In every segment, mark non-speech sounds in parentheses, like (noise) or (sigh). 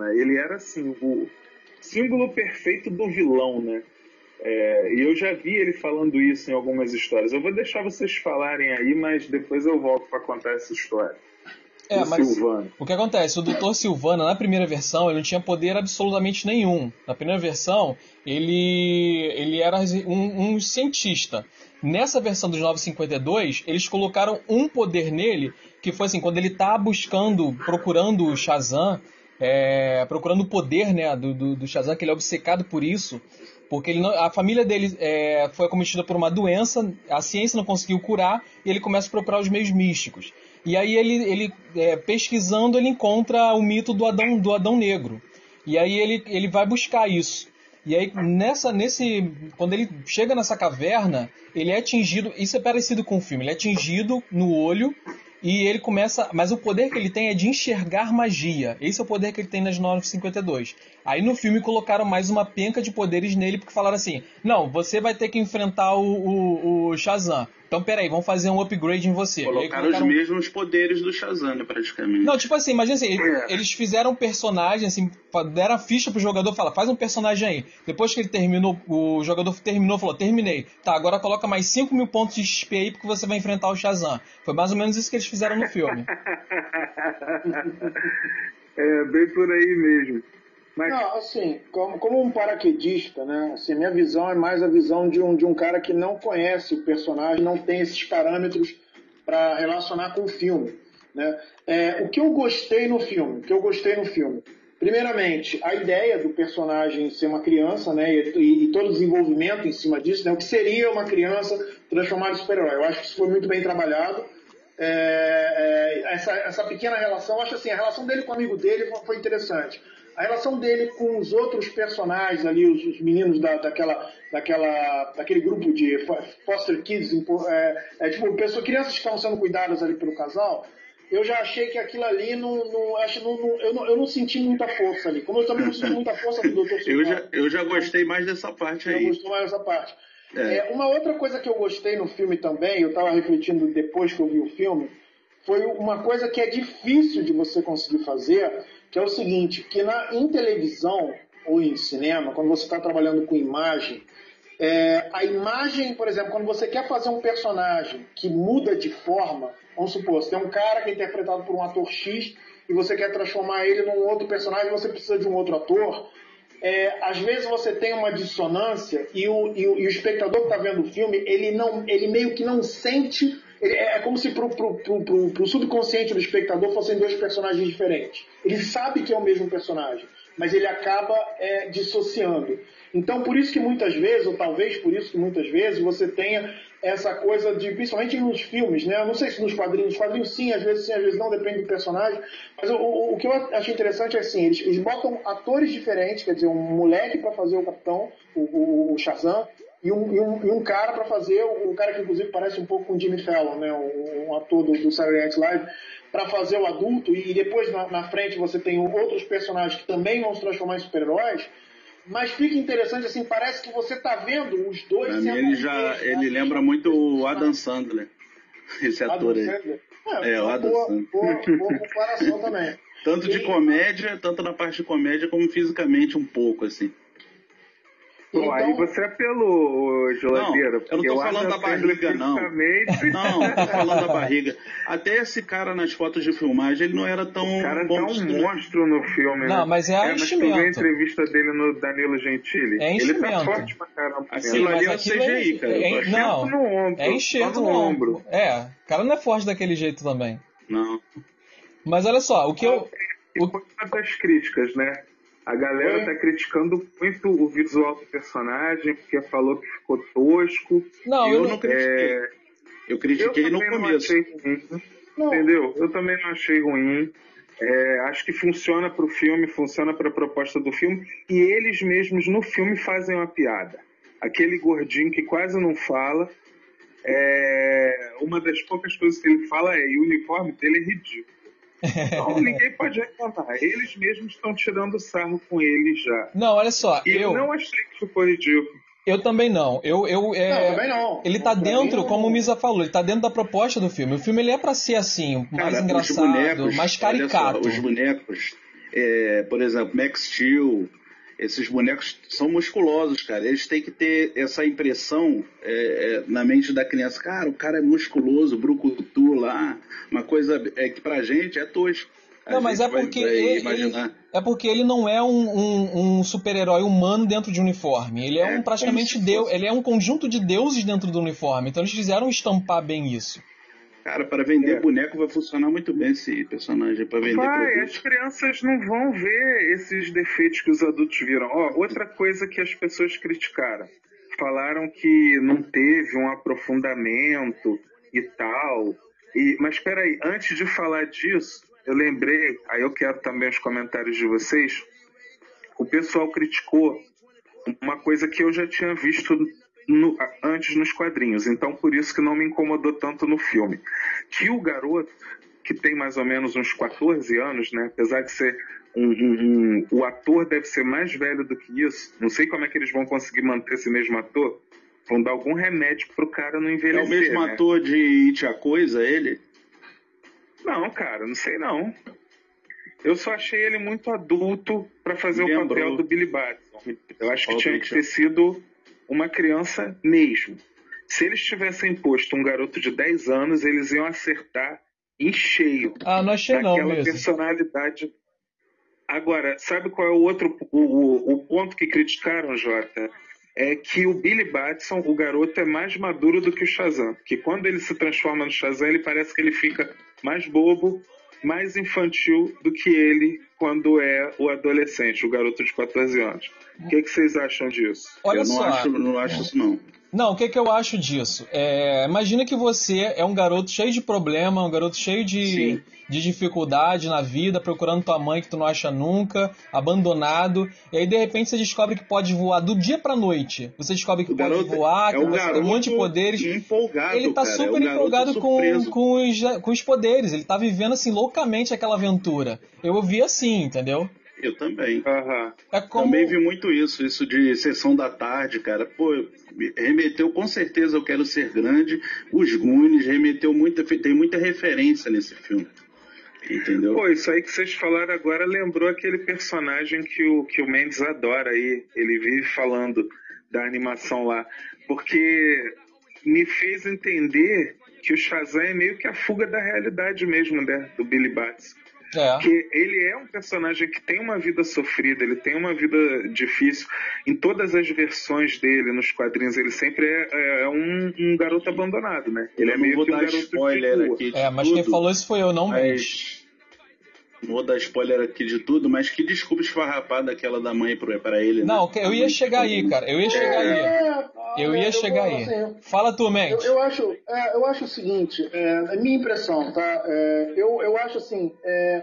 Silvana, ele era assim, o símbolo perfeito do vilão, né? É, e eu já vi ele falando isso em algumas histórias. Eu vou deixar vocês falarem aí, mas depois eu volto para contar essa história. É, mas Silvano. o que acontece? O Dr. Silvano, na primeira versão, ele não tinha poder absolutamente nenhum. Na primeira versão, ele, ele era um, um cientista. Nessa versão dos 952, eles colocaram um poder nele, que foi assim, quando ele está buscando, procurando o Shazam, é, procurando o poder né, do, do, do, Shazam, que ele é obcecado por isso, porque não, a família dele é, foi acometida por uma doença, a ciência não conseguiu curar, e ele começa a procurar os meios místicos. E aí ele, ele é, pesquisando, ele encontra o mito do Adão, do Adão Negro. E aí ele, ele vai buscar isso. E aí nessa nesse quando ele chega nessa caverna, ele é atingido, isso é parecido com o filme, ele é atingido no olho e ele começa, mas o poder que ele tem é de enxergar magia. Esse é o poder que ele tem nas 952. Aí no filme colocaram mais uma penca de poderes nele porque falaram assim: "Não, você vai ter que enfrentar o, o, o Shazam. Então, peraí, vamos fazer um upgrade em você. Colocaram, colocaram... os mesmos poderes do Shazam, né, praticamente. Não, tipo assim, imagina assim, é. eles fizeram um personagem, assim, deram a ficha pro jogador, fala, faz um personagem aí. Depois que ele terminou, o jogador terminou, falou, terminei. Tá, agora coloca mais 5 mil pontos de XP aí porque você vai enfrentar o Shazam. Foi mais ou menos isso que eles fizeram no filme. (laughs) é, bem por aí mesmo. Mas... Não, assim, como, como um paraquedista, né? Assim, minha visão é mais a visão de um, de um cara que não conhece o personagem, não tem esses parâmetros para relacionar com o filme. Né? É, o que eu gostei no filme, o que eu gostei no filme, primeiramente, a ideia do personagem ser uma criança, né, e, e, todo o desenvolvimento em cima disso, né, o que seria uma criança transformada em super-herói. Eu acho que isso foi muito bem trabalhado. É, é, essa, essa pequena relação, acho assim, a relação dele com o amigo dele foi interessante. A relação dele com os outros personagens ali, os, os meninos da, daquela, daquela, daquele grupo de foster kids, é, é tipo, pessoas, crianças que estavam sendo cuidadas ali pelo casal, eu já achei que aquilo ali não, não, acho, não, não, eu, não, eu não senti muita força ali. Como eu também não senti muita força do Dr. eu, já, eu já gostei mais dessa parte aí. Eu gostei mais dessa parte. É. É, uma outra coisa que eu gostei no filme também, eu estava refletindo depois que eu vi o filme, foi uma coisa que é difícil de você conseguir fazer, que é o seguinte, que na, em televisão ou em cinema, quando você está trabalhando com imagem, é, a imagem, por exemplo, quando você quer fazer um personagem que muda de forma, vamos supor, você tem um cara que é interpretado por um ator X e você quer transformar ele num outro personagem, você precisa de um outro ator. É, às vezes você tem uma dissonância e o, e o, e o espectador que está vendo o filme, ele, não, ele meio que não sente é, é como se pro, pro subconsciente do espectador fossem dois personagens diferentes. Ele sabe que é o mesmo personagem, mas ele acaba é, dissociando. Então, por isso que muitas vezes, ou talvez por isso que muitas vezes, você tenha essa coisa de, principalmente nos filmes, né? Eu não sei se nos quadrinhos, quadrinhos sim, às vezes sim, às vezes não, depende do personagem. Mas o, o, o que eu acho interessante é assim, eles, eles botam atores diferentes, quer dizer, um moleque para fazer o capitão, o, o, o Shazam, e um, e um, e um cara para fazer, um cara que inclusive parece um pouco com Jimmy Fallon, né, um, um ator do, do Saturday Night Live, para fazer o adulto, e depois na, na, frente você tem outros personagens que também vão se transformar em super-heróis, mas fica interessante assim, parece que você está vendo os dois pra ele já Ele lembra muito o Adam Sandler, (laughs) esse ator Adam aí. Sandler. É, é o Adam boa, Sandler. Boa, boa comparação também. (laughs) Tanto de comédia, tanto na parte de comédia, como fisicamente um pouco, assim. Bom, então... aí você apelou, geladeira. Não, eu não tô falando da barriga, não. Não, não tô falando da barriga. Até esse cara nas fotos de filmagem, ele não era tão. O cara tá um monstro no filme, Não, né? mas é, é enchimento. Mas tu a entrevista dele no Danilo Gentili. É ele tá forte pra caramba. Aquilo ali é CGI, cara. É, não, no ombro, é enxerto no, no ombro. ombro. É, o cara não é forte daquele jeito também. Não. Mas olha só, o que eu. O... Uma das críticas, né? A galera é. tá criticando muito o visual do personagem, porque falou que ficou tosco. Não, eu, eu não critiquei. É... Eu critiquei eu no começo. Não entendeu? Eu também não achei ruim. É, acho que funciona para o filme, funciona para a proposta do filme. E eles mesmos no filme fazem uma piada. Aquele gordinho que quase não fala. É, uma das poucas coisas que ele fala é: e o uniforme dele é ridículo. Então (laughs) ninguém pode reclamar. Eles mesmos estão tirando sarro com ele já. Não, olha só. E eu, não achei que ficou ridículo. Eu também não. Eu, eu, é... Não, também não. Ele tá dentro, como o Misa falou, ele tá dentro da proposta do filme. O filme ele é pra ser assim, mais Cara, engraçado, bonecos, mais caricato. Só, os bonecos, é, por exemplo, Max Steel, esses bonecos são musculosos, cara. Eles têm que ter essa impressão é, é, na mente da criança. Cara, o cara é musculoso, brucutu lá. Uma coisa é que pra gente é tosco. A não, mas é porque, ele, ele, é porque ele não é um, um, um super-herói humano dentro de um uniforme. Ele é, é um praticamente deus. Ele é um conjunto de deuses dentro do uniforme. Então eles fizeram estampar bem isso. Cara, para vender é. boneco vai funcionar muito bem esse personagem para vender Vai, produto. as crianças não vão ver esses defeitos que os adultos viram. Ó, outra coisa que as pessoas criticaram. Falaram que não teve um aprofundamento e tal. E, mas espera aí, antes de falar disso, eu lembrei, aí eu quero também os comentários de vocês. O pessoal criticou uma coisa que eu já tinha visto no, antes nos quadrinhos, então por isso que não me incomodou tanto no filme. Que o garoto, que tem mais ou menos uns 14 anos, né, apesar de ser um, um, um, o ator deve ser mais velho do que isso, não sei como é que eles vão conseguir manter esse mesmo ator, vão dar algum remédio pro cara não envelhecer. É o mesmo né? ator de It a Coisa, ele? Não, cara, não sei não. Eu só achei ele muito adulto para fazer Lembrou. o papel do Billy Batson. Eu acho que tinha que ter sido uma criança mesmo. Se eles tivessem posto um garoto de 10 anos, eles iam acertar em cheio. Ah, não achei não mesmo. personalidade. Agora, sabe qual é o outro o, o, o, ponto que criticaram, Jota? É que o Billy Batson, o garoto, é mais maduro do que o Shazam. Que quando ele se transforma no Shazam, ele parece que ele fica mais bobo, mais infantil do que ele quando é o adolescente, o garoto de 14 anos. O que, que vocês acham disso? Olha eu não só. acho, não acho isso não. Não, o que, que eu acho disso? É, imagina que você é um garoto cheio de problema, um garoto cheio de, de dificuldade na vida, procurando tua mãe que tu não acha nunca, abandonado, e aí de repente você descobre que pode voar do dia pra noite. Você descobre que o pode voar, é que você tem um monte de poderes. Empolgado, ele tá cara, super é empolgado com, com, os, com os poderes, ele tá vivendo assim loucamente aquela aventura. Eu ouvi assim, entendeu? Eu também. Uhum. É como... Também vi muito isso, isso de sessão da tarde, cara. Pô, remeteu com certeza Eu Quero Ser Grande, os Goonies, remeteu muita, tem muita referência nesse filme. Entendeu? Pô, isso aí que vocês falaram agora lembrou aquele personagem que o, que o Mendes adora aí. Ele vive falando da animação lá. Porque me fez entender que o Shazam é meio que a fuga da realidade mesmo, né? Do Billy Bats. É. Que ele é um personagem que tem uma vida sofrida, ele tem uma vida difícil. Em todas as versões dele nos quadrinhos, ele sempre é, é um, um, garoto abandonado, né? Ele eu é meio que um garoto spoiler aqui. É, mas tudo, quem falou isso foi eu, não mas... Vou dar spoiler aqui de tudo, mas que desculpa esfarrapada aquela da mãe para ele. Né? Não, eu ia chegar aí, cara. Eu ia chegar aí. É, eu ia chegar aí. Assim, Fala tu, Mendes. Eu, eu, acho, é, eu acho o seguinte, é, a minha impressão, tá? É, eu, eu acho assim, é,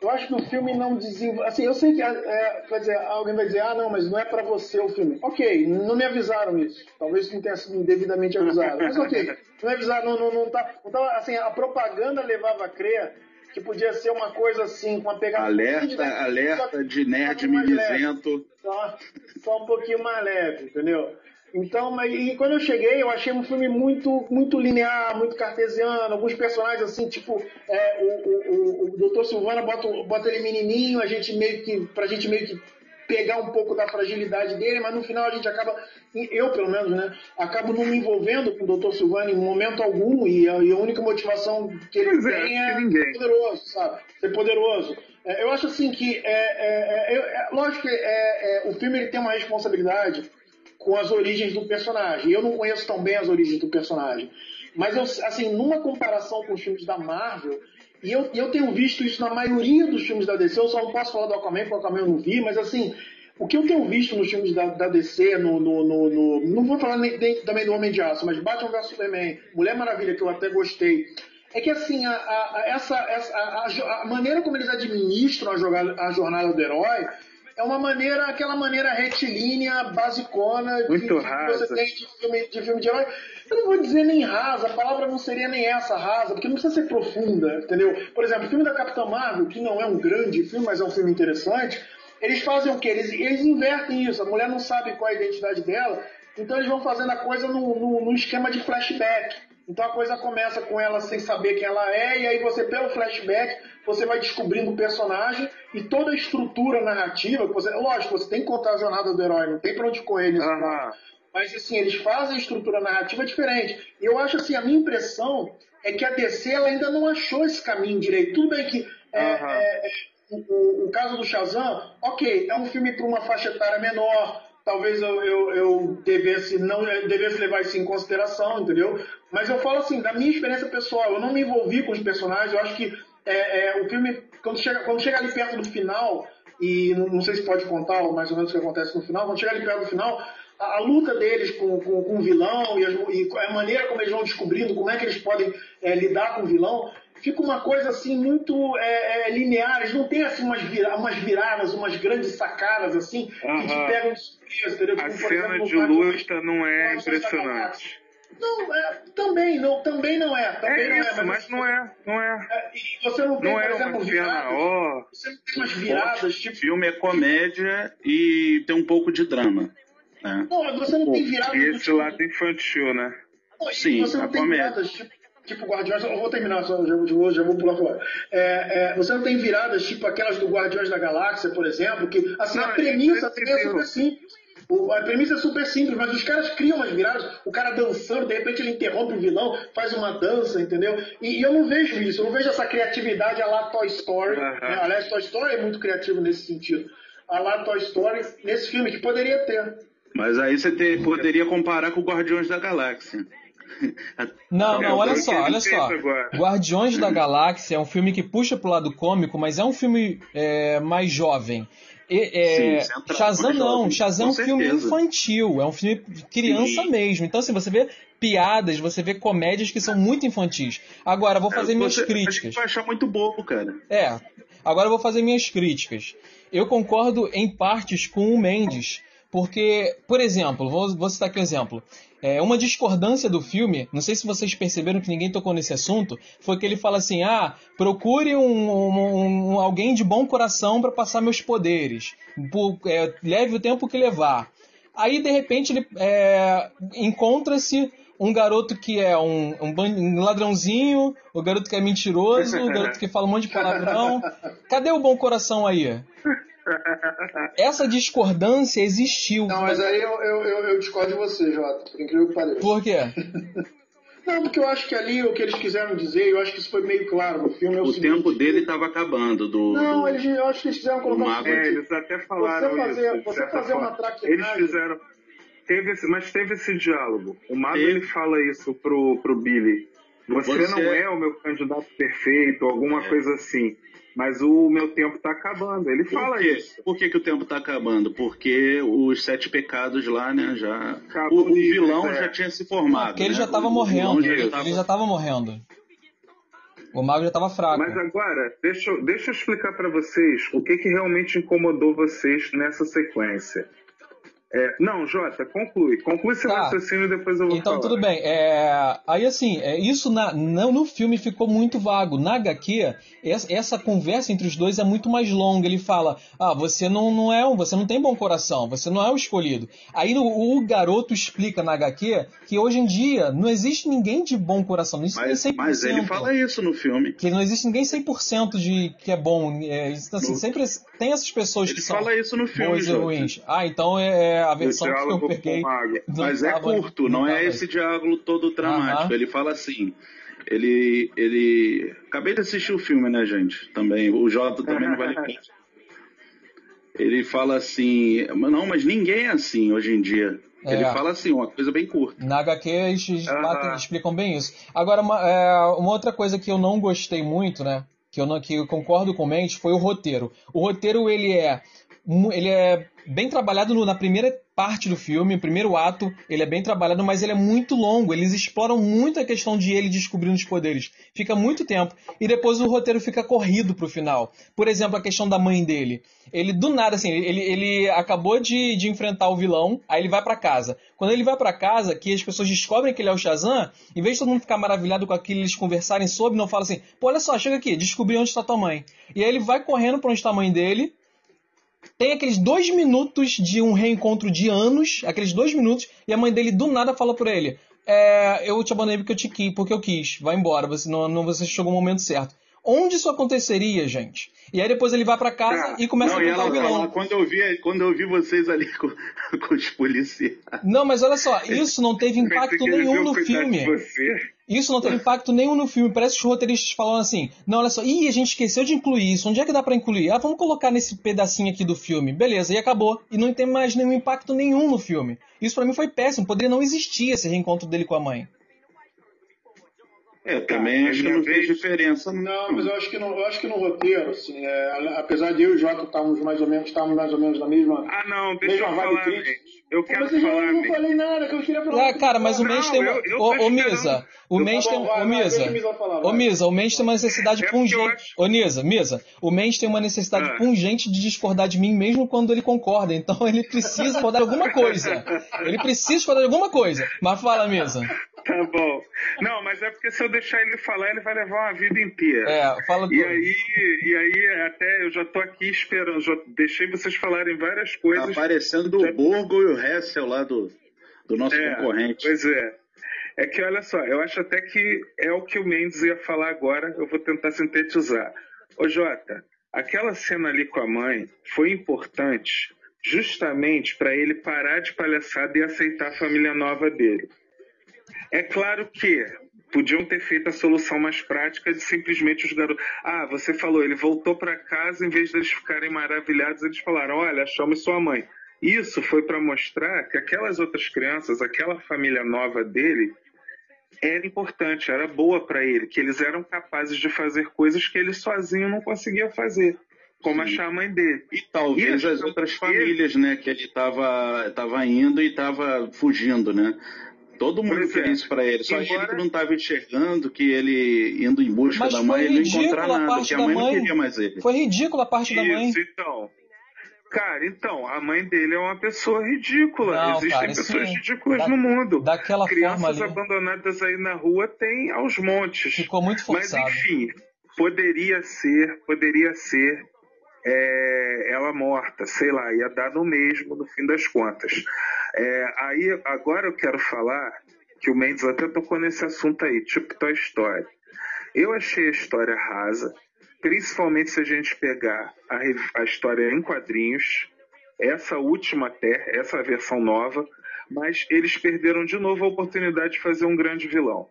eu acho que o filme não desenvolve. Assim, eu sei que é, quer dizer, alguém vai dizer, ah, não, mas não é para você o filme. Ok, não me avisaram isso. Talvez não tenha sido devidamente avisado. Mas ok, (laughs) não me avisaram, não, não, não, tá, não tá, assim, a propaganda levava a crer que podia ser uma coisa assim, com uma pegada. Alerta, de, né? alerta de nerd mimizento. Só, só um pouquinho mais leve, entendeu? Então, mas, e quando eu cheguei, eu achei um filme muito, muito linear, muito cartesiano. Alguns personagens, assim, tipo, é, o, o, o, o Dr. Silvana bota, bota ele menininho, a gente meio que, pra gente meio que pegar um pouco da fragilidade dele, mas no final a gente acaba, eu pelo menos, né, acabo não me envolvendo com o Dr. Silvano em momento algum e a, e a única motivação que ele pois é, tem é, é ser poderoso, sabe? Ser poderoso. É, eu acho assim que, é, é, é, é lógico que o filme ele tem uma responsabilidade com as origens do personagem. Eu não conheço tão bem as origens do personagem. Mas, eu, assim, numa comparação com os filmes da Marvel, e eu, eu tenho visto isso na maioria dos filmes da DC, eu só não posso falar do Aquaman, porque o Aquaman eu não vi, mas assim, o que eu tenho visto nos filmes da, da DC, no, no, no, no, não vou falar nem, nem, também do Homem de Aço, mas Batman vs Superman, Mulher Maravilha, que eu até gostei, é que assim, a, a, essa, essa a, a, maneira como eles administram a, jogada, a jornada do herói é uma maneira, aquela maneira retilínea, basicona de, que você tem de filme, de filme de herói. Eu não vou dizer nem rasa, a palavra não seria nem essa, rasa, porque não precisa ser profunda, entendeu? Por exemplo, o filme da Capitã Marvel, que não é um grande filme, mas é um filme interessante, eles fazem o quê? Eles, eles invertem isso, a mulher não sabe qual é a identidade dela, então eles vão fazendo a coisa no, no, no esquema de flashback. Então a coisa começa com ela sem saber quem ela é, e aí você, pelo flashback, você vai descobrindo o personagem e toda a estrutura narrativa. Você, lógico, você tem que contar a jornada do herói, não tem pra onde correr nesse uhum. Mas assim, eles fazem a estrutura narrativa diferente. E eu acho assim, a minha impressão é que a DC ela ainda não achou esse caminho direito. Tudo bem que é, uhum. é, o, o, caso do Shazam, ok, é um filme para uma faixa etária menor, talvez eu, eu, eu, devesse não devesse levar isso em consideração, entendeu? Mas eu falo assim, da minha experiência pessoal, eu não me envolvi com os personagens, eu acho que é, é, o filme, quando chega, quando chega ali perto do final, e não, não sei se pode contar mais ou menos o que acontece no final, quando chega ali perto do final, a, a luta deles com, com, com o vilão e, as, e, a maneira como eles vão descobrindo como é que eles podem é, lidar com o vilão, fica uma coisa assim muito é, é, linear. Eles não tem assim umas, vira, umas viradas, umas grandes sacadas assim que te pegam de surpresa. Entendeu? A cena exemplo, de luta não é impressionante. Não, é, também, não, também não é. Também é não isso, é, mas, mas não é, não é. é. E você não tem, não por é exemplo, viradas. Oh, você não tem umas viradas, tipo... O filme é comédia e tem um pouco de drama. Né? Não, você não tem viradas... E esse tipo... lado infantil, né? Não, Sim, você não tem comédia. viradas, tipo, tipo Guardiões... Eu vou terminar, só, já, já, já vou pular fora. É, é, você não tem viradas tipo aquelas do Guardiões da Galáxia, por exemplo, que assim, não, a premissa é super simples a premissa é super simples, mas os caras criam umas viradas, o cara dançando, de repente ele interrompe o vilão, faz uma dança, entendeu? E, e eu não vejo isso, eu não vejo essa criatividade a lá Toy Story. Uhum. Né? Aliás, Toy Story é muito criativo nesse sentido. A lá Toy Story, nesse filme, que poderia ter. Mas aí você ter, poderia comparar com Guardiões da Galáxia. (laughs) Não, não, olha só, olha só. Guardiões da Galáxia é um filme que puxa pro lado cômico, mas é um filme é, mais jovem. É, Sim, Shazam não, Shazam é um filme infantil, é um filme de criança Sim. mesmo. Então, assim, você vê piadas, você vê comédias que são muito infantis. Agora, vou é, fazer é, minhas você, críticas. Você vai achar muito bobo, cara. É, agora eu vou fazer minhas críticas. Eu concordo em partes com o Mendes, porque, por exemplo, vou, vou citar aqui um exemplo. É, uma discordância do filme, não sei se vocês perceberam que ninguém tocou nesse assunto, foi que ele fala assim: ah, procure um, um, um alguém de bom coração para passar meus poderes, por, é, leve o tempo que levar. Aí, de repente, ele é, encontra-se um garoto que é um, um, um, ladrãozinho, o garoto que é mentiroso, o garoto que fala um monte de palavrão. Cadê o bom coração aí? (laughs) Essa discordância existiu. Não, mas aí eu, eu, eu, eu discordo de você, Jota, por incrível que pareça. Por quê? (laughs) Não, porque eu acho que ali o que eles quiseram dizer, eu acho que isso foi meio claro no filme. É o, o tempo dele estava acabando. Do, não, eles, eu acho que eles quiseram colocar. É, eles até falaram você fazer, isso. Você fazer uma traquinagem. Eles fizeram. Teve esse, mas teve esse diálogo. O Mago ele fala isso pro, pro Billy. Você, você, não é o meu candidato perfeito, alguma é. coisa assim. Mas o meu tempo está acabando. Ele Por fala quê? isso. Por que, que o tempo está acabando? Porque os sete pecados lá, né, já. o, o vilão é. já tinha se formado. Porque né? ele já estava morrendo. Já ele, tava... ele já estava morrendo. O mago já estava fraco. Mas agora, deixa, deixa eu explicar para vocês o que, que realmente incomodou vocês nessa sequência. É, não, Jota, conclui. Conclui seu tá. raciocínio e depois eu vou Então, falar. tudo bem. É, aí, assim, é, isso na, não, no filme ficou muito vago. Na HQ, essa, essa, conversa entre os dois é muito mais longa. Ele fala, ah, você não, não é você não tem bom coração, você não é o escolhido. Aí no, o garoto explica na HQ que hoje em dia não existe ninguém de bom coração. Existe mas, 100%. Mas ele fala isso no filme. Que não existe ninguém 100% de que é bom. É, assim, no... sempre tem essas pessoas ele que são fala isso no filme, boas e ruins. Ah, então é, é a versão que eu peguei. Mas é curto, não, não é esse diálogo todo dramático. Ele fala assim. Ele, ele. Acabei de assistir o filme, né, gente? Também. O Jota também não vale (laughs) Ele fala assim. Não, mas ninguém é assim hoje em dia. É. Ele fala assim, uma coisa bem curta. Na HQ eles uhum. explicam bem isso. Agora, uma, é, uma, outra coisa que eu não gostei muito, né? Que eu, não, que eu concordo com o Mendes, foi o roteiro. O roteiro, ele é ele é bem trabalhado no, na primeira parte do filme, o primeiro ato, ele é bem trabalhado, mas ele é muito longo. Eles exploram muito a questão de ele descobrindo os poderes. Fica muito tempo. E depois o roteiro fica corrido pro final. Por exemplo, a questão da mãe dele. Ele, do nada, assim, ele, ele acabou de, de enfrentar o vilão, aí ele vai para casa. Quando ele vai para casa, que as pessoas descobrem que ele é o Shazam, em vez de todo mundo ficar maravilhado com aquilo eles conversarem sobre, não fala assim, pô, olha só, chega aqui, descobri onde está tua mãe. E aí ele vai correndo para onde está a mãe dele, tem aqueles dois minutos de um reencontro de anos, aqueles dois minutos, e a mãe dele do nada fala pra ele: é, eu te abandonei porque eu te quis, porque eu quis. Vai embora, você não, não você chegou no momento certo. Onde isso aconteceria, gente? E aí depois ele vai para casa e começa não, a tentar o vilão. Ela, quando, eu vi, quando eu vi vocês ali com, (laughs) com os policiais. Não, mas olha só, isso não teve impacto nenhum no filme. Isso não teve impacto nenhum no filme. Parece que os roteiristas falam assim: não, olha só, ih, a gente esqueceu de incluir isso. Onde é que dá para incluir? Ah, vamos colocar nesse pedacinho aqui do filme. Beleza, e acabou. E não tem mais nenhum impacto nenhum no filme. Isso para mim foi péssimo. Poderia não existir esse reencontro dele com a mãe. É, eu também acho que não fez diferença. Não, mas eu acho que no, eu acho que no roteiro, assim, é, apesar de eu e o Jota estarmos mais ou menos, estarmos mais ou menos na mesma. Ah, não, deixa eu falar, Eu quero mas falar. Eu não falei nada, que eu queria falar. Ah, cara, mas o Mendes tem uma. Ô, Misa, o Mendes tem. Ô, Misa. Ô, Misa, o Mendes tem uma necessidade é pungente. Ô, Misa, Misa, o Mendes tem uma necessidade ah. pungente de discordar de mim mesmo quando ele concorda. Então (laughs) ele precisa discordar de alguma coisa. Ele precisa discordar de alguma coisa. Mas fala, Misa. Tá bom. Não, mas é porque se eu deixar ele falar, ele vai levar uma vida inteira. É, fala tudo. E aí, e aí até eu já tô aqui esperando, já deixei vocês falarem várias coisas. Tá aparecendo o já... Borgo e o Hessel lá do, do nosso é, concorrente. Pois é. É que olha só, eu acho até que é o que o Mendes ia falar agora, eu vou tentar sintetizar. Ô Jota, aquela cena ali com a mãe foi importante justamente para ele parar de palhaçada e aceitar a família nova dele. É claro que podiam ter feito a solução mais prática de simplesmente os garotos. Ah, você falou, ele voltou para casa, em vez deles ficarem maravilhados, eles falaram: olha, achamos sua mãe. Isso foi para mostrar que aquelas outras crianças, aquela família nova dele, era importante, era boa para ele, que eles eram capazes de fazer coisas que ele sozinho não conseguia fazer. Como Sim. achar a mãe dele. E talvez e as outras famílias, né, que ele estava tava indo e estava fugindo, né? Todo mundo pois fez é. isso pra ele. Só Embora... ele que não estava enxergando que ele indo em busca Mas da mãe, ele não encontrar nada, que a mãe, mãe, não queria mais ele. Foi ridícula a parte isso, da mãe. então. Cara, então, a mãe dele é uma pessoa ridícula. Não, Existem cara, pessoas sim. ridículas da, no mundo. Daquela Crianças forma ali. abandonadas aí na rua tem aos montes. Ficou muito forçado. Mas enfim, poderia ser, poderia ser é, ela morta, sei lá, ia dar no mesmo no fim das contas. É, aí agora eu quero falar que o Mendes até tocou nesse assunto aí, tipo Toy Story. Eu achei a história rasa, principalmente se a gente pegar a, a história em quadrinhos, essa última até, essa versão nova, mas eles perderam de novo a oportunidade de fazer um grande vilão.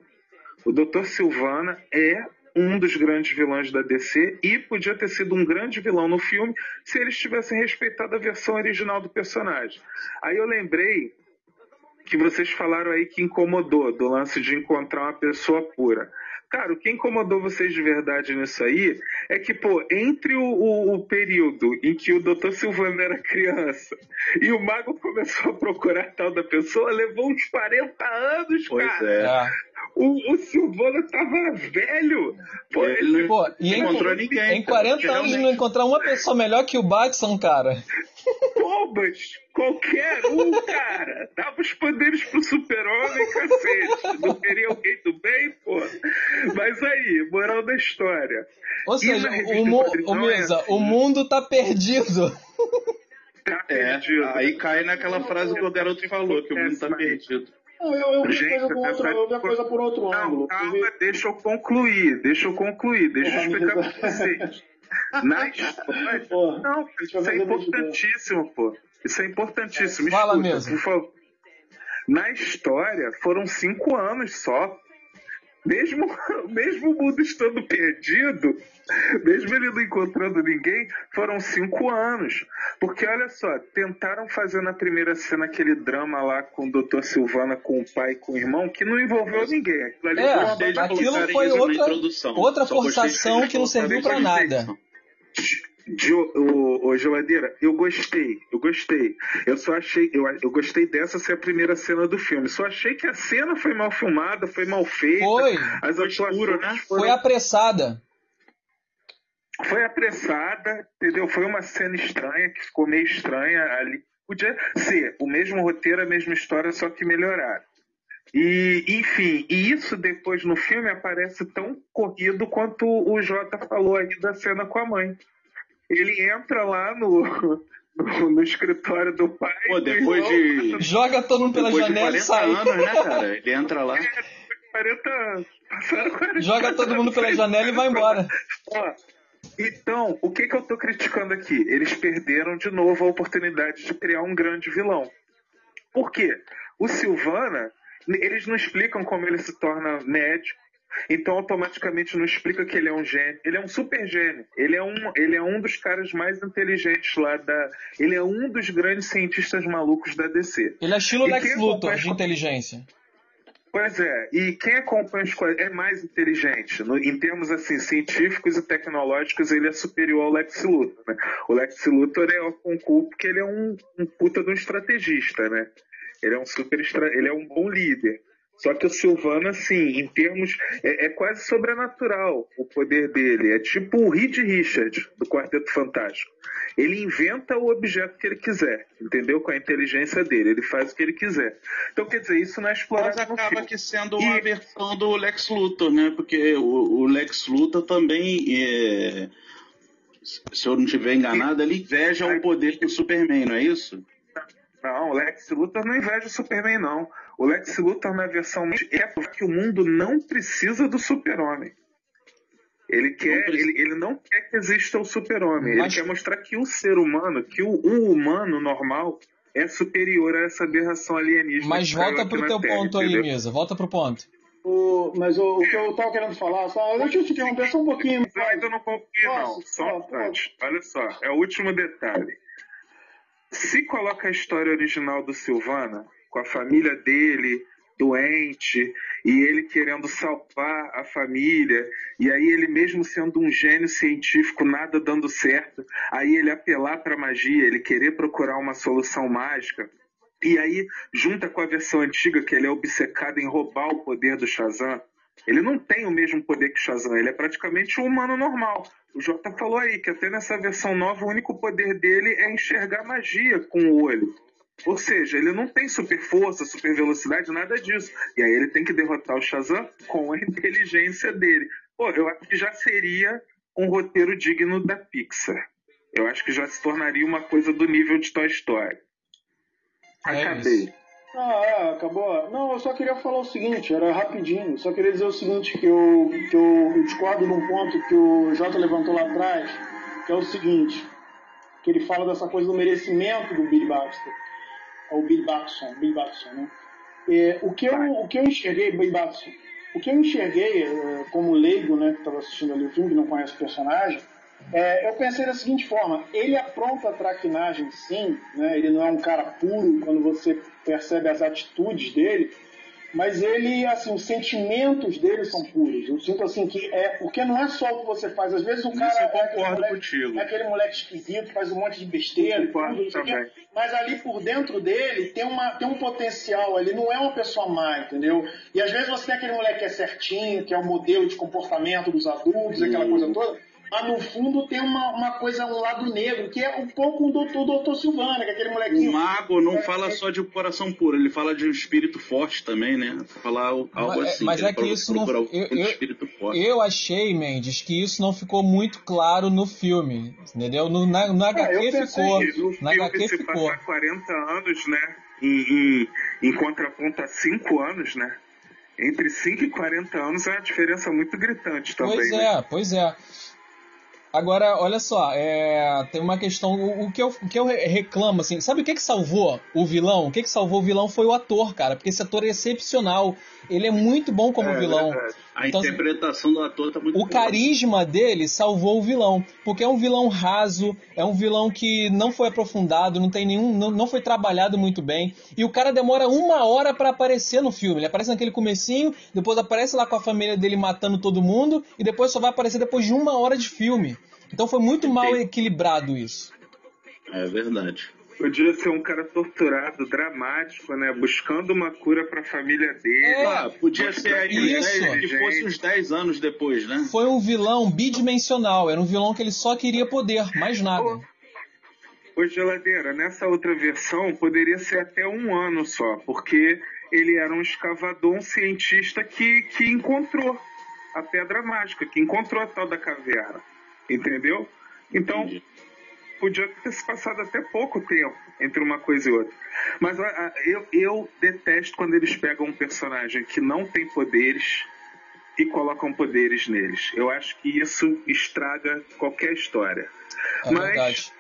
O Dr. Silvana é um dos grandes vilões da DC e podia ter sido um grande vilão no filme se eles tivessem respeitado a versão original do personagem. Aí eu lembrei que vocês falaram aí que incomodou do lance de encontrar uma pessoa pura. Cara, o que incomodou vocês de verdade nisso aí é que, pô, entre o, o, o período em que o Dr. Silvano era criança e o mago começou a procurar a tal da pessoa, levou uns 40 anos, pois cara. É. é. O, o Silvano tava velho. Pô, ele, Pô, e não encontrou ninguém. Em 40 anos não encontrar uma pessoa melhor que o Batson, cara. Pô, mas qualquer um, cara. Dava os poderes pro super-homem, cacete. Não queria alguém do bem, pô. Mas aí, moral da história. Ou seja, o, mu o, Mesa, o mundo tá perdido. Tá é, perdido. Aí cai naquela frase que o garoto falou, que o mundo tá perdido. Eu, eu, vi Gente, coisa outro, eu vi a coisa por outro não, ângulo. Calma, deixa eu concluir, deixa eu concluir, deixa eu explicar pra vocês. (laughs) Na história. não, isso é importantíssimo, pô. Isso é importantíssimo. Fala Escuta, mesmo. Por favor. Na história, foram cinco anos só. Mesmo, (laughs) mesmo o mundo estando perdido, mesmo ele não encontrando ninguém, foram cinco anos. Porque olha só, tentaram fazer na primeira cena aquele drama lá com o Dr. Silvana, com o pai e com o irmão, que não envolveu ninguém. Aquilo, é, aquilo foi outra, outra forçação que não serviu para nada. De, o, o Geladeira, eu gostei, eu gostei. Eu só achei, eu, eu gostei dessa ser a primeira cena do filme. Só achei que a cena foi mal filmada, foi mal feita. Foi. As atuações né? Foram... Foi apressada. Foi apressada, entendeu? Foi uma cena estranha, que ficou meio estranha ali. Podia ser o mesmo roteiro, a mesma história, só que melhorado. E, enfim, e isso depois no filme aparece tão corrido quanto o Jota falou aí da cena com a mãe ele entra lá no, no, no, escritório do pai. Pô, depois de. Joga todo mundo pela janela e sai. anos, né, cara? Ele entra lá. É, 40, 40 Joga todo mundo pela janela e vai embora. Ó, então, o que, que eu tô criticando aqui? Eles perderam de novo a oportunidade de criar um grande vilão. Por quê? O Silvana, eles não explicam como ele se torna médico, então automaticamente não explica que ele é um gênio. Ele é um super gênio. Ele é um, ele é um dos caras mais inteligentes lá da. Ele é um dos grandes cientistas malucos da DC. Ele é estilo Lex Luthor de inteligência. Pois é, e quem acompanha os é mais inteligente. No, em termos assim, científicos e tecnológicos, ele é superior ao Lex Luthor. Né? O Lex Luthor é o concurso porque ele é um, um puta de um estrategista, né? Ele é um super ele é um bom líder. Só que o Silvano, assim, em termos. É, é, quase sobrenatural o poder dele. É tipo o Reed Richard, do Quarteto Fantástico. Ele inventa o objeto que ele quiser, entendeu? Com a inteligência dele. Ele faz o que ele quiser. Então, quer dizer, isso não é explorado Mas acaba que sendo uma e... versão do Lex Luthor, né? Porque o, o Lex Luthor também. É... Se eu não estiver enganado, ele inveja o poder do Superman, não é isso? Não, o Lex Luthor não inveja o Superman, não. O Lex Luthor na versão é porque o mundo não precisa do super-homem. Ele, quer, não ele, ele não quer que exista o super-homem. Mas... Ele quer mostrar que o ser humano, que o, o, humano normal é superior a essa aberração alienígena. Mas volta pro teu Terra, ponto entendeu? aí, Mesa. Volta pro ponto. O, mas o, o, que eu tava querendo falar, só, deixa eu te interromper só um pouquinho. Mas ainda não concluí, não. Só antes. Olha só, é o último detalhe. Se coloca a história original do Silvana, com a família dele doente e ele querendo salvar a família e aí ele mesmo sendo um gênio científico nada dando certo aí ele apelar para magia ele querer procurar uma solução mágica e aí junta com a versão antiga que ele é obcecado em roubar o poder do Shazam ele não tem o mesmo poder que o Shazam ele é praticamente um humano normal o Jota falou aí que até nessa versão nova o único poder dele é enxergar magia com o olho ou seja, ele não tem super força, super velocidade, nada disso. E aí ele tem que derrotar o Shazam com a (laughs) inteligência dele. Pô, eu acho que já seria um roteiro digno da Pixar. Eu acho que já se tornaria uma coisa do nível de Toy Story. É Acabei. Ah, é, acabou. Não, eu só queria falar o seguinte, era rapidinho. Só queria dizer o seguinte, que eu, que eu discordo de um ponto que o Jota levantou lá atrás, que é o seguinte, que ele fala dessa coisa do merecimento do Billy Baxter ao Bill Batson, Bill Batson, né? É, o, que eu, o que eu enxerguei, Bill Batson, o que eu enxerguei é, como leigo, né, que estava assistindo ali o filme, que não conhece o personagem, é, eu pensei da seguinte forma: ele apronta a traquinagem, sim, né, ele não é um cara puro quando você percebe as atitudes dele, mas ele, assim, os sentimentos dele são puros. Eu sinto assim que é. Porque não é só o que você faz. Às vezes o cara. Isso eu concordo é moleque, contigo. É aquele moleque esquisito, faz um monte de besteira. Tudo, também. Mas ali por dentro dele tem, uma, tem um potencial. Ele não é uma pessoa má, entendeu? E às vezes você tem aquele moleque que é certinho, que é o modelo de comportamento dos adultos, aquela coisa toda mas no fundo tem uma, uma coisa, um lado negro, que é um pouco o doutor, doutor Silvana, que é aquele molequinho. O mago não é, fala é... só de um coração puro, ele fala de um espírito forte também, né? Falar algo mas, é, assim. Mas é que, isso não. Eu, eu, eu, achei, Mendes, que isso não ficou muito claro no filme. Entendeu? No, na, no HQ é, ficou. No na filme HQ se ficou. passar 40 anos, né? Em, em, em contraponto a 5 anos, né? Entre 5 e 40 anos é uma diferença muito gritante também. Pois né? é, pois é. Agora, olha só, é, tem uma questão. O, o, que eu, o que eu reclamo, assim, sabe o que, que salvou o vilão? O que, que salvou o vilão foi o ator, cara, porque esse ator é excepcional. Ele é muito bom como é, vilão. É a então, interpretação do ator tá muito O boa. carisma dele salvou o vilão, porque é um vilão raso, é um vilão que não foi aprofundado, não tem nenhum, não, não foi trabalhado muito bem. E o cara demora uma hora para aparecer no filme. Ele aparece naquele comecinho, depois aparece lá com a família dele matando todo mundo e depois só vai aparecer depois de uma hora de filme. Então foi muito mal equilibrado isso. É verdade. Podia ser um cara torturado, dramático, né? Buscando uma cura pra família dele. É, ah, podia ser aí, isso. Né? que fosse uns 10 anos depois, né? Foi um vilão bidimensional. Era um vilão que ele só queria poder, mais nada. Ô, ô Geladeira, nessa outra versão poderia ser até um ano só, porque ele era um escavador, um cientista que, que encontrou a pedra mágica, que encontrou a tal da caverna. Entendeu? Então, podia ter se passado até pouco tempo entre uma coisa e outra. Mas eu, eu detesto quando eles pegam um personagem que não tem poderes e colocam poderes neles. Eu acho que isso estraga qualquer história. É Mas verdade.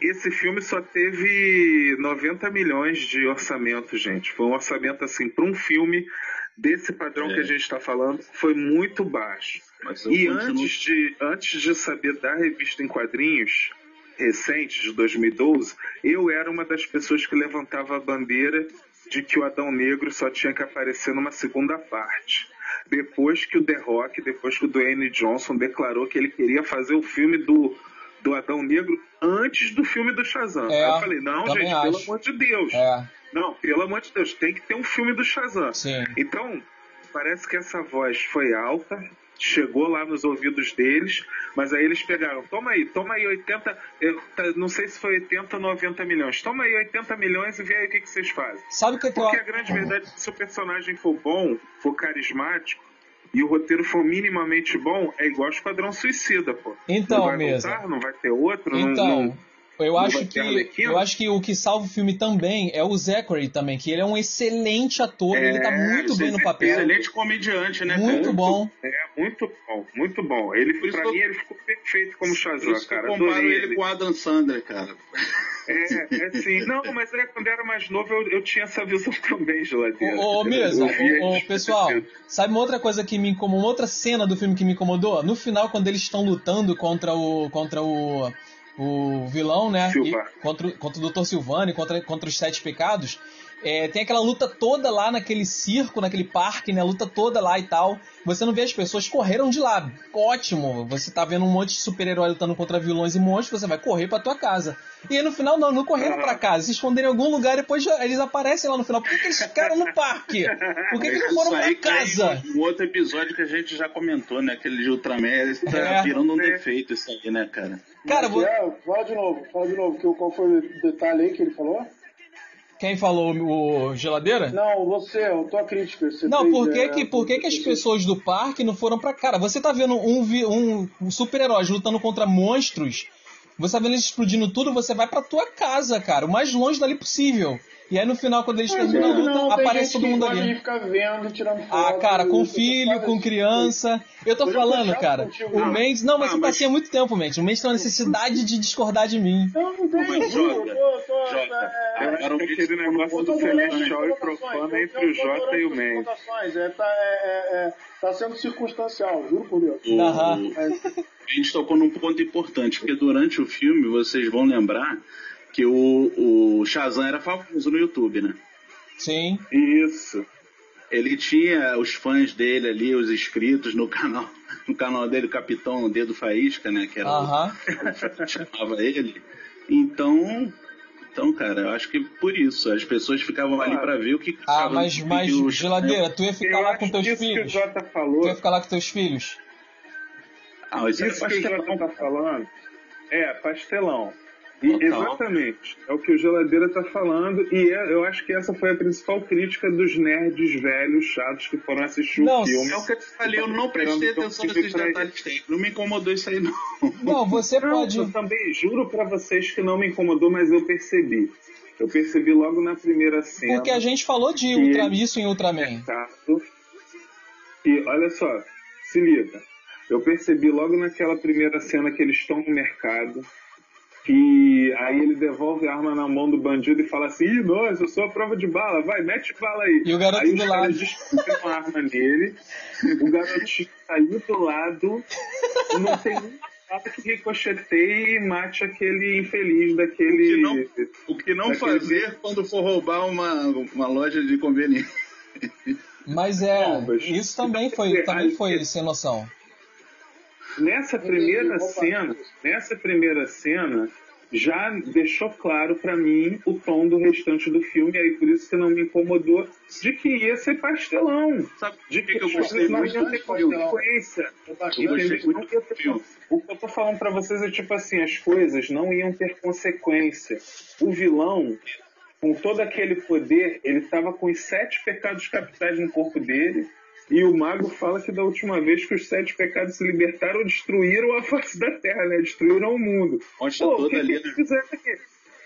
esse filme só teve 90 milhões de orçamento, gente. Foi um orçamento assim para um filme desse padrão é. que a gente está falando foi muito baixo. E continuo... antes, de, antes de saber da revista em quadrinhos recente, de 2012, eu era uma das pessoas que levantava a bandeira de que o Adão Negro só tinha que aparecer numa segunda parte. Depois que o The Rock, depois que o Dwayne Johnson declarou que ele queria fazer o filme do, do Adão Negro antes do filme do Shazam. É, eu falei, não, gente, acho. pelo amor de Deus. É. Não, pelo amor de Deus, tem que ter um filme do Shazam. Sim. Então, parece que essa voz foi alta, chegou lá nos ouvidos deles, mas aí eles pegaram, toma aí, toma aí 80, eu, tá, não sei se foi 80 ou 90 milhões, toma aí 80 milhões e vê aí o que, que vocês fazem. Sabe o que Porque a grande verdade é que se o personagem for bom, for carismático, e o roteiro for minimamente bom, é igual Esquadrão Suicida, pô. Então, não vai mesmo. Voltar, não vai ter outro, então, não, não eu acho que eu acho que o que salva o filme também é o Zachary também, que ele é um excelente ator, é, ele tá é, muito bem no papel. Excelente comediante, né? Muito bom. É, muito bom, muito bom. Ele, pra mim, ele ficou perfeito como Shazam, cara. Eu comparo ele, ele com o Adam Sandler, cara. É, é sim. Não, mas é, quando eu era mais novo, eu, eu tinha essa visão (laughs) também, geladeira. Ô, ô mesmo, ô, ô, pessoal, sabe uma outra coisa que me incomodou, uma outra cena do filme que me incomodou? No final, quando eles estão lutando contra o. contra o o vilão, né? contra, contra o Dr. Silvani, contra, contra os Sete Pecados. É, tem aquela luta toda lá naquele circo, naquele parque, né? A luta toda lá e tal. Você não vê as pessoas correram de lá. Ótimo! Você tá vendo um monte de super-herói lutando contra vilões e monstros, você vai correr pra tua casa. E aí no final, não, não correram pra casa. Se esconderam em algum lugar e depois eles aparecem lá no final. Por que, que eles ficaram no parque? Por que, que eles foram pra casa? Um outro episódio que a gente já comentou, né? Aquele de Ultraman, tá é. virando um defeito isso aí, né, cara? Cara, vou... É, fala de novo, fala de novo, que, qual foi o detalhe aí que ele falou? Quem falou o geladeira? Não, você, a tua crítica. Você não, por que, é, que, por que, que as pessoas do parque não foram pra. Cara, você tá vendo um, um super-herói lutando contra monstros, você tá vendo eles explodindo tudo, você vai pra tua casa, cara, o mais longe dali possível. E aí no final, quando eles terminam a luta, não, aparece todo mundo ali. Ficar vendo, tirando foto, ah, cara, com filho, com criança. Eu tô falando, cara. O Mendes. Não, mas ah, você tá assim há muito tempo, Mendes. O Mendes tem uma necessidade de discordar de mim. Não, não tem. Jota, Jota. Era aquele negócio do Celestial e Profana entre o Jota e o Mendes. É, tá, é, é, tá sendo circunstancial, juro por Deus. O... A gente tocou num ponto importante, porque durante o filme vocês vão lembrar que o, o Shazam era famoso no YouTube, né? Sim. Isso. Ele tinha os fãs dele ali, os inscritos no canal, no canal dele, Capitão Dedo Faísca, né? Que era uh -huh. o, (laughs) chamava ele. Então, então, cara, eu acho que por isso as pessoas ficavam ali para ver o que. Ah, mas, mas geladeira, tu ia ficar lá com teus filhos? Que o Jota falou. Tu ia ficar lá com teus filhos? Ah, isso, isso é que o Jota tá falando é pastelão. E, exatamente. É o que o Geladeira está falando. E é, eu acho que essa foi a principal crítica dos nerds velhos, chatos, que foram assistir não, o filme. É o que eu te falei, eu não prestei atenção nesses detalhes técnicos. Não me incomodou isso aí, não. Não, você não, pode. Eu também juro para vocês que não me incomodou, mas eu percebi. Eu percebi logo na primeira cena. Porque a gente falou de Ultra, isso em Ultraman. Exato. E olha só, se liga. Eu percebi logo naquela primeira cena que eles estão no mercado que aí ele devolve a arma na mão do bandido e fala assim: Ih, nossa, eu sou a prova de bala, vai, mete bala aí. E o garoto aí do os lado. a arma nele, o garotinho ali do lado, não tem nenhuma bala que ricocheteie e mate aquele infeliz daquele. O que não, o que não fazer quando for roubar uma, uma loja de conveniência. Mas é, isso também foi, também foi sem noção. Nessa primeira cena, nessa primeira cena, já deixou claro para mim o tom do restante do filme, aí por isso que não me incomodou, de que ia ser pastelão. Sabe de que, que eu gostei não ia ter consequência. O que eu tô falando para vocês é tipo assim, as coisas não iam ter consequência. O vilão, com todo aquele poder, ele estava com os sete pecados capitais no corpo dele, E o mago fala que da última vez que os sete pecados se libertaram, destruíram a face da terra, né? Destruíram o mundo. Onde Pô, o que, ali, que eles né? fizeram aqui?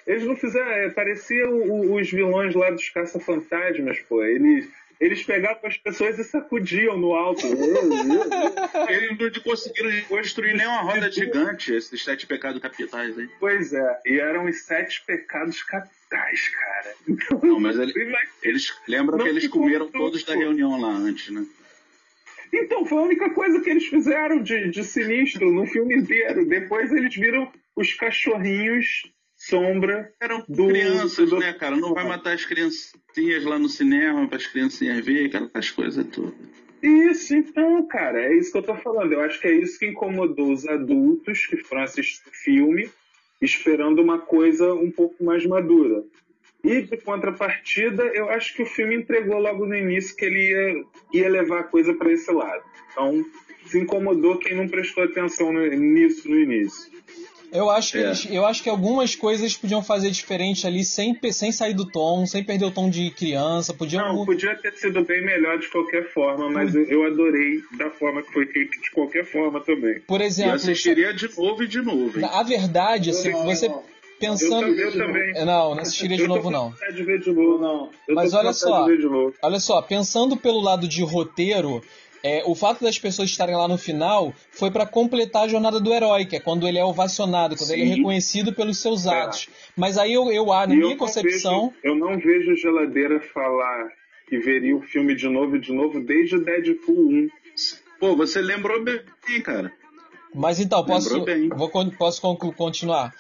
Eles não fizeram. É, parecia os vilões lá dos caça-fantasmas, pô. Eles eles pegavam as pessoas e sacudiam no alto. (laughs) Eles não conseguiram construir nem uma roda gigante, esses sete pecados capitais aí. Pois é, e eram os sete pecados capitais, cara. Então, (laughs) não, mas ele, eles lembram que eles comeram tudo, todos da reunião lá antes, né? Então, foi a única coisa que eles fizeram de, de sinistro no filme inteiro. Depois eles viram os cachorrinhos sombra. Eram do, crianças, do... né, cara? Não vai matar as criancinhas lá no cinema para as criancinhas ver, aquelas coisas todas. Isso, então, cara, é isso que eu tô falando. Eu acho que é isso que incomodou os adultos que foram assistir o filme, esperando uma coisa um pouco mais madura. E, de contrapartida, eu acho que o filme entregou logo no início que ele ia, ia levar a coisa para esse lado. Então, se incomodou quem não prestou atenção nisso no início. Eu acho, que é. eles, eu acho que algumas coisas podiam fazer diferente ali sem, sem sair do tom, sem perder o tom de criança. Podiam... Não, podia ter sido bem melhor de qualquer forma, mas eu, eu adorei da forma que foi feito de qualquer forma também. Por exemplo. Eu assistiria de novo e de novo. Hein? A verdade, se você. Pensando. Eu, eu também. Não, não assistiria de novo, não. De ver de novo, não. Mas olha só, olha só, pensando pelo lado de roteiro, é, o fato das pessoas estarem lá no final foi para completar a jornada do herói, que é quando ele é ovacionado, quando Sim. ele é reconhecido pelos seus é. atos. Mas aí eu, eu na minha eu concepção. Vejo, eu não vejo Geladeira falar que veria o filme de novo e de novo desde o Deadpool 1. Pô, você lembrou bem, cara. Mas então, posso, vou, posso continuar?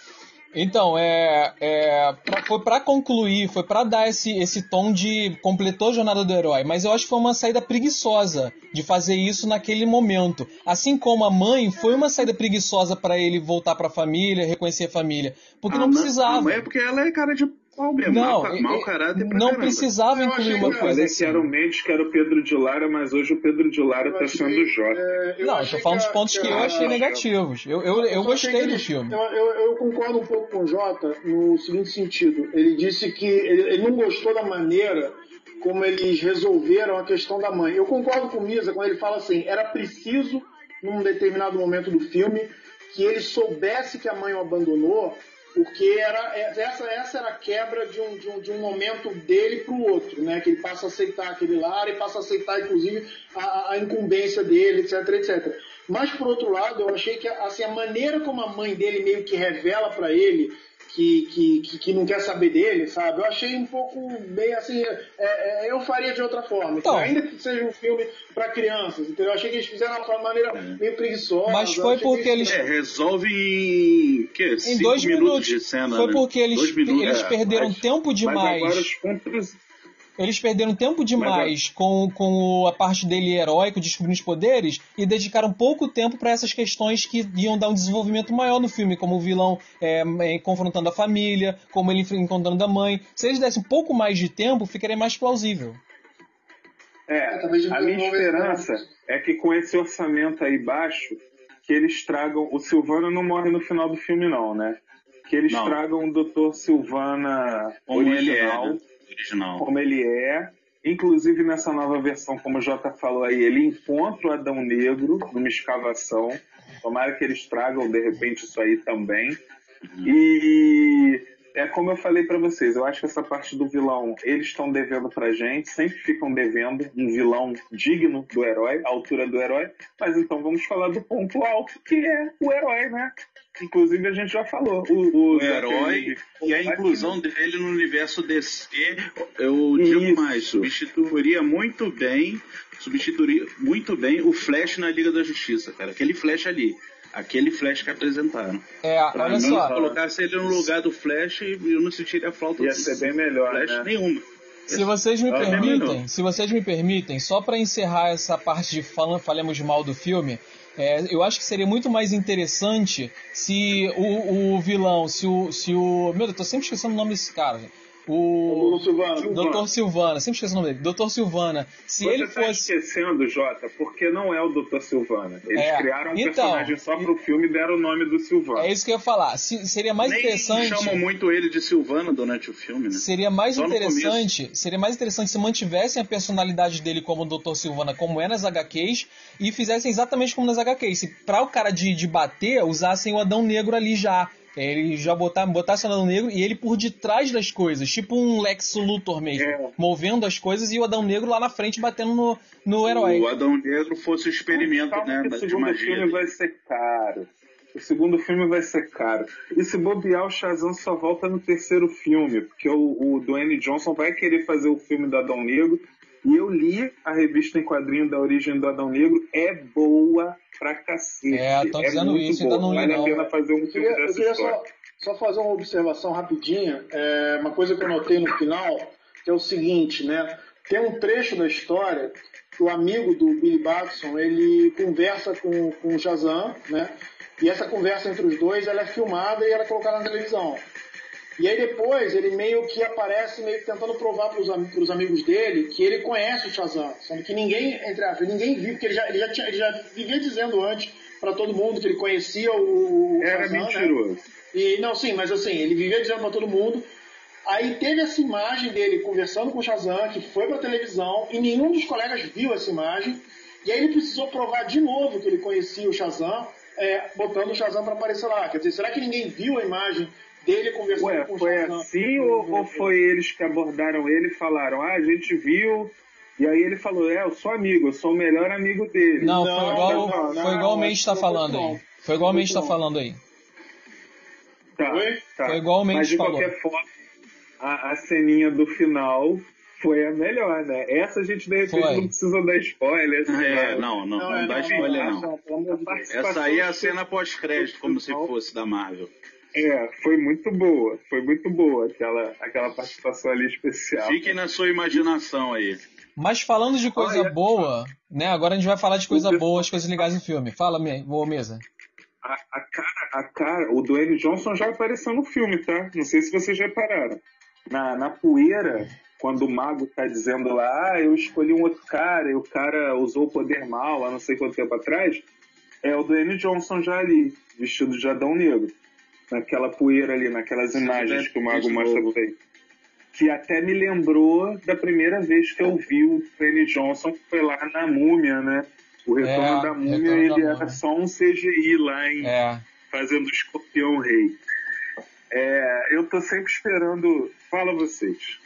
Então, é, é pra, foi para concluir, foi para dar esse, esse tom de completou a jornada do herói, mas eu acho que foi uma saída preguiçosa de fazer isso naquele momento. Assim como a mãe foi uma saída preguiçosa para ele voltar para a família, reconhecer a família, porque não precisava. A mãe é porque ela é cara de não, mau, mau caráter Não caramba. precisava incluir uma coisa assim. que era o Mendes, que era o Pedro de Lara, mas hoje o Pedro de Lara tá sendo o Jota. É, não, eu tô falando dos pontos que, que eu achei negativos. Eu, eu, eu gostei do filme. Eu, eu, eu, concordo um pouco com o Jota no seguinte sentido. Ele disse que ele, ele não gostou da maneira como eles resolveram a questão da mãe. Eu concordo com o Misa quando ele fala assim, era preciso, num determinado momento do filme, que ele soubesse que a mãe o abandonou porque era, essa, essa era a quebra de um, de um, de um momento dele para o outro, né? que ele passa a aceitar aquele lar e passa a aceitar, inclusive, a, a incumbência dele, etc, etc. Mas, por outro lado, eu achei que assim, a maneira como a mãe dele meio que revela para ele que, que, que, não quer saber dele, sabe? Eu achei um pouco bem assim. É, é, eu faria de outra forma. Então, ainda que seja um filme para crianças, entendeu? Eu achei que eles fizeram de uma maneira meio preguiçosa. Mas foi porque eles. É, resolve em. Que? Em dois minutos, minutos de cena. Foi né? porque eles, minutos, eles é, perderam mas, tempo demais. Mas agora os eles perderam tempo demais Mas, com, com a parte dele heróico, descobrindo os poderes, e dedicaram pouco tempo para essas questões que iam dar um desenvolvimento maior no filme, como o vilão é, é, confrontando a família, como ele encontrando a mãe. Se eles dessem um pouco mais de tempo, ficaria mais plausível. É, é a minha esperança é que com esse orçamento aí baixo, que eles tragam. O Silvana não morre no final do filme, não, né? Que eles não. tragam o Dr. Silvana Como original. Ele é, né? Original. Como ele é. Inclusive nessa nova versão, como o Jota falou aí, ele encontra o Adão Negro numa escavação. Tomara que eles tragam de repente isso aí também. Uhum. E é como eu falei para vocês, eu acho que essa parte do vilão eles estão devendo pra gente, sempre ficam devendo um vilão digno do herói, a altura do herói. Mas então vamos falar do ponto alto, que é o herói, né? Inclusive a gente já falou. O, o herói e a inclusão dele no universo DC, eu digo Isso. mais, substituiria muito bem, substituiria muito bem o Flash na Liga da Justiça, cara. Aquele Flash ali. Aquele Flash que apresentaram. É, pra olha mim, só. colocasse ele no lugar do Flash, eu não sentiria falta Ia ser bem melhor, Flash né? nenhuma. Se vocês me permitem, se vocês me permitem, só para encerrar essa parte de falando, falemos mal do filme, é, eu acho que seria muito mais interessante se o, o vilão, se o, se o. Meu Deus, eu tô sempre esquecendo o nome desse cara. O Silvana. Doutor Silvana, sempre esqueço o nome dele. Doutor Silvana. Se Você ele tá fosse. esquecendo, Jota, porque não é o Doutor Silvana. Eles é. criaram um então, personagem só pro filme e deram o nome do Silvana. É isso que eu ia falar. Se, seria mais Nem interessante. chamam muito ele de Silvana durante o filme, né? Seria mais só interessante. Seria mais interessante se mantivessem a personalidade dele como Doutor Silvana, como é nas HQs, e fizessem exatamente como nas HQs. Se pra o cara de, de bater, usassem o Adão Negro ali já ele já botar, botasse o Adão Negro e ele por detrás das coisas, tipo um Lex Luthor mesmo, é. movendo as coisas e o Adão Negro lá na frente batendo no, no herói. O Adão Negro fosse o experimento, né? O segundo filme vai ser caro. O segundo filme vai ser caro. E se bobear, o Shazam só volta no terceiro filme, porque o, o Dwayne Johnson vai querer fazer o filme do Adão Negro e eu li a revista em quadrinho da origem do Adão Negro, é boa pra cacete. É, tô dizendo é isso, boa. ainda não li Vale a pena fazer um filme dessa eu queria só, só, fazer uma observação rapidinha, é, uma coisa que eu notei no final, que é o seguinte, né? Tem um trecho da história que o amigo do Billy Batson, ele conversa com, com o Shazam, né? E essa conversa entre os dois, ela é filmada e ela é colocada na televisão. E aí depois ele meio que aparece meio que tentando provar para os amigos dele que ele conhece o Shazam, sendo que ninguém, entre aspas, ninguém viu, porque ele já, ele já, tinha, ele já vivia dizendo antes para todo mundo que ele conhecia o, o Era Shazam, né? mentiroso. Né? E, não, sim, mas assim, ele vivia dizendo para todo mundo. Aí teve essa imagem dele conversando com o Shazam, que foi para televisão, e nenhum dos colegas viu essa imagem. E aí ele precisou provar de novo que ele conhecia o Shazam, é, botando o Shazam para aparecer lá. Quer dizer, será que ninguém viu a imagem dele conversando Ué, com o foi assim ou, ou foi eles que abordaram ele e falaram, ah, a gente viu e aí ele falou, é, eu sou amigo, eu sou o melhor amigo dele. Não, não foi igual, não, não, foi igual o Mendes está falando aí. Foi igual o Mendes está falando aí. Tá, tá. Foi igual o Mendes falou. Mas de qualquer forma, a, a ceninha do final foi a melhor, né? Essa a gente de repente foi. não precisa dar spoiler. É, não, não, não, não, dá spoiler não. Essa aí é a cena pós-crédito, como se fosse da Marvel. É, foi muito boa, foi muito boa aquela, aquela participação ali especial. Fiquem na sua imaginação aí. Mas falando de coisa Olha, boa, né? Agora a gente vai falar de coisa boa, as coisas legais no filme. Fala, boa mesa. A, a, cara, a cara, o Dwayne Johnson já apareceu no filme, tá? Não sei se vocês repararam. Na, na poeira, quando o mago tá dizendo lá, ah, eu escolhi um outro cara, e o cara usou o poder mal há não sei quanto tempo atrás, é o Dwayne Johnson já ali, vestido de Adão Negro naquela poeira ali, naquelas imagens que o Mago mostra bem. Que até me lembrou da primeira vez que eu vi o Penny Johnson, que foi lá na Múmia, né? O Retorno é, da Múmia, retorno ele da era só um CGI lá em é. fazendo o Escorpião Rei. É, eu tô sempre esperando. Fala vocês.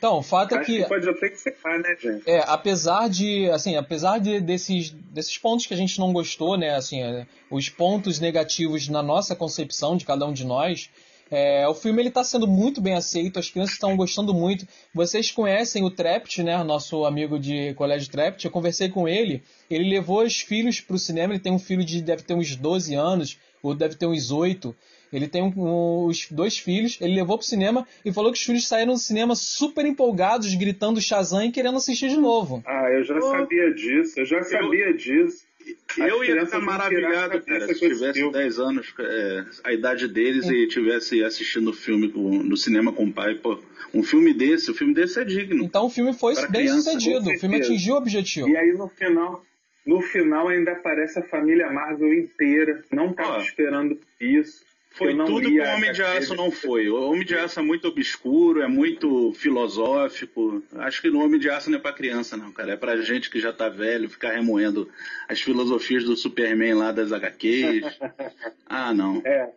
Então, o fato é que, que pode até que secar, né, gente? É, apesar de, assim, apesar de, desses, desses pontos que a gente não gostou, né, assim, é, os pontos negativos na nossa concepção de cada um de nós, é, o filme ele está sendo muito bem aceito, as crianças estão gostando muito. Vocês conhecem o Trept, né, nosso amigo de colégio Trept? Eu conversei com ele. Ele levou os filhos para o cinema. Ele tem um filho de deve ter uns 12 anos, ou deve ter uns 8. Ele tem um, um, os dois filhos, ele levou pro cinema e falou que os filhos saíram do cinema super empolgados, gritando Shazam e querendo assistir de novo. Ah, eu já oh. sabia disso, eu já sabia eu, disso. Eu ia ficar maravilhado, cara, se tivesse 10 anos, é, a idade deles, é. e tivesse assistindo o filme no cinema com o pai. Pô, um filme desse, o um filme desse é digno. Então o filme foi bem criança, sucedido, o filme atingiu o objetivo. E aí no final, no final ainda aparece a família Marvel inteira, não estava esperando isso. Foi tudo que o Homem de Aço não foi. O Homem de Aço é muito obscuro, é muito filosófico. Acho que no Homem de Aço não é pra criança, não, cara. É pra gente que já tá velho, ficar remoendo as filosofias do Superman lá das HQs. (laughs) ah, não. É.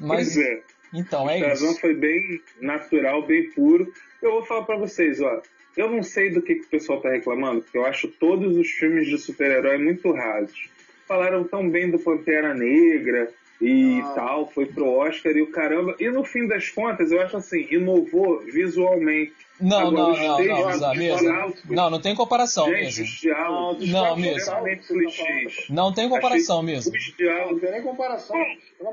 Mas, pois é. Então, é isso. foi bem natural, bem puro. Eu vou falar para vocês, ó. Eu não sei do que, que o pessoal tá reclamando, porque eu acho todos os filmes de super-herói muito rasos. Falaram tão bem do Pantera Negra, e ah. tal, foi pro Oscar e o caramba. E no fim das contas, eu acho assim, inovou visualmente. Não, Agora, não, não, não, não, mesmo. Não, não tem comparação Gente, mesmo. Os diálogos não, mesmo. Não tem comparação Achei mesmo. Os diálogos... Não tem nem comparação.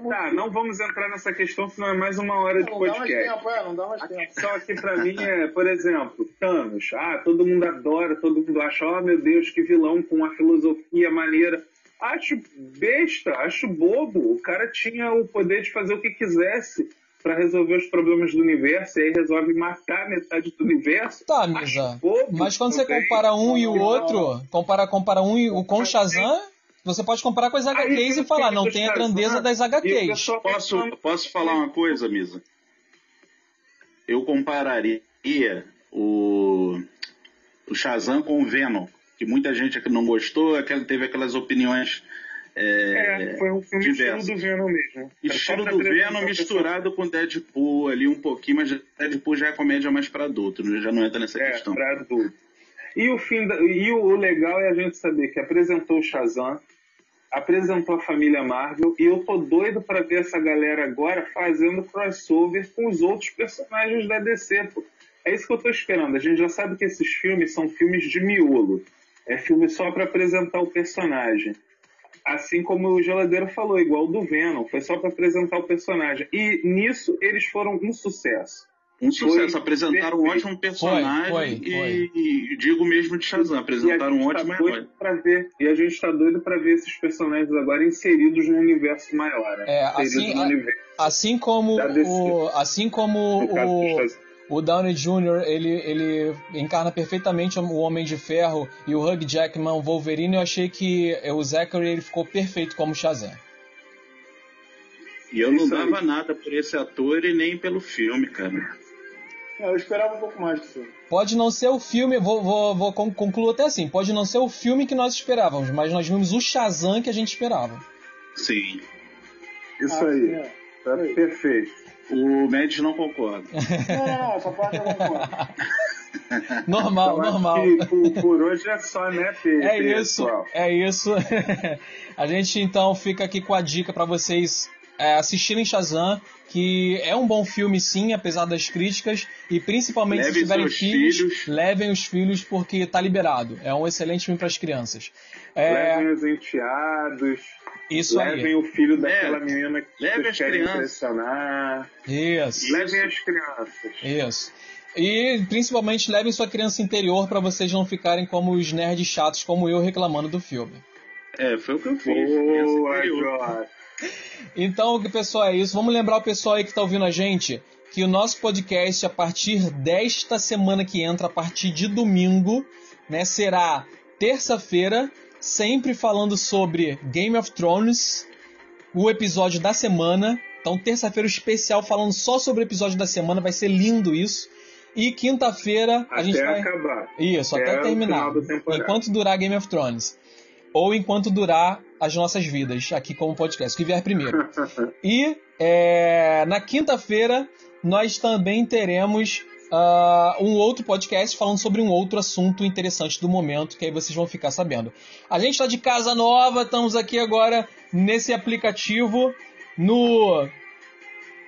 Tá, não vamos entrar nessa questão, senão é mais uma hora de não podcast. Dá mais tempo, é, não dá mais tempo. Só aqui pra mim é, por exemplo, Thanos. Ah, todo mundo adora, todo mundo acha, oh meu Deus, que vilão com uma filosofia maneira. Acho besta, acho bobo. O cara tinha o poder de fazer o que quisesse. para resolver os problemas do universo e aí resolve matar metade do universo. Tá, Misa. Mas quando você compara um e o outro, compara, compara um e o com Shazam, você pode comparar com as HQs e falar, não tem a grandeza das HQs. Posso, posso falar uma coisa, Misa? Eu compararia o, o Shazam com o Venom, que muita gente não gostou, teve aquelas opiniões é, é, foi um filme diversas. estilo do Venom mesmo. Estilo do Venom misturado com Deadpool ali um pouquinho, mas Deadpool já é comédia mais para adulto, né? já não entra nessa é, questão. Pra adulto. E o, fim da, e o legal é a gente saber que apresentou o Shazam, apresentou a família Marvel, e eu tô doido para ver essa galera agora fazendo crossover com os outros personagens da DC. Pô. É isso que eu tô esperando. A gente já sabe que esses filmes são filmes de miolo. É filme só para apresentar o personagem. Assim como o Geladeiro falou, igual do Venom, foi só para apresentar o personagem. E nisso eles foram um sucesso. Um sucesso, foi apresentaram perfeito. um ótimo personagem foi, foi, foi. E, e, digo mesmo de Shazam, apresentaram um ótimo tá herói. Ver, e a gente está doido para ver esses personagens agora inseridos no universo maior. Né? É, assim, a, universo assim como o, assim como o, o Downey Jr. Ele, ele encarna perfeitamente o Homem de Ferro e o Hugh Jackman, o Wolverine. Eu achei que o Zachary ele ficou perfeito como Shazam. E eu não dava nada por esse ator e nem pelo filme, cara. É, eu esperava um pouco mais do filme. Pode não ser o filme, vou, vou, vou concluir até assim, pode não ser o filme que nós esperávamos, mas nós vimos o Shazam que a gente esperava. Sim. Isso ah, aí. Sim, é. Tá perfeito. O Mendes não concorda. (laughs) Não, não, essa parte (laughs) eu concordo. normal, normal. Por, por, hoje é só, né, Pedro? É isso, é (laughs) isso. a gente então fica aqui com a dica para vocês é, assistirem Shazam, que é um bom filme sim, apesar das críticas, e principalmente Leve se tiverem filhos, filhos, levem os filhos porque tá liberado. É um excelente filme para as crianças. É... Levem os enteados. Isso Levem aí. o filho daquela menina que Levem as crianças. impressionar. Isso. Levem as crianças. Isso. E principalmente levem sua criança interior para vocês não ficarem como os nerds chatos como eu reclamando do filme. É, foi o que eu fiz. Boa, Então, pessoal, é isso. Vamos lembrar o pessoal aí que está ouvindo a gente que o nosso podcast, a partir desta semana que entra, a partir de domingo, né, será terça-feira, sempre falando sobre Game of Thrones, o episódio da semana. Então, terça-feira, especial falando só sobre o episódio da semana, vai ser lindo isso. E quinta-feira a gente vai. acabar. Isso, até, até terminar. Enquanto durar Game of Thrones. Ou enquanto durar as nossas vidas aqui como podcast, que vier primeiro. (laughs) e é, na quinta-feira nós também teremos uh, um outro podcast falando sobre um outro assunto interessante do momento, que aí vocês vão ficar sabendo. A gente está de casa nova, estamos aqui agora nesse aplicativo no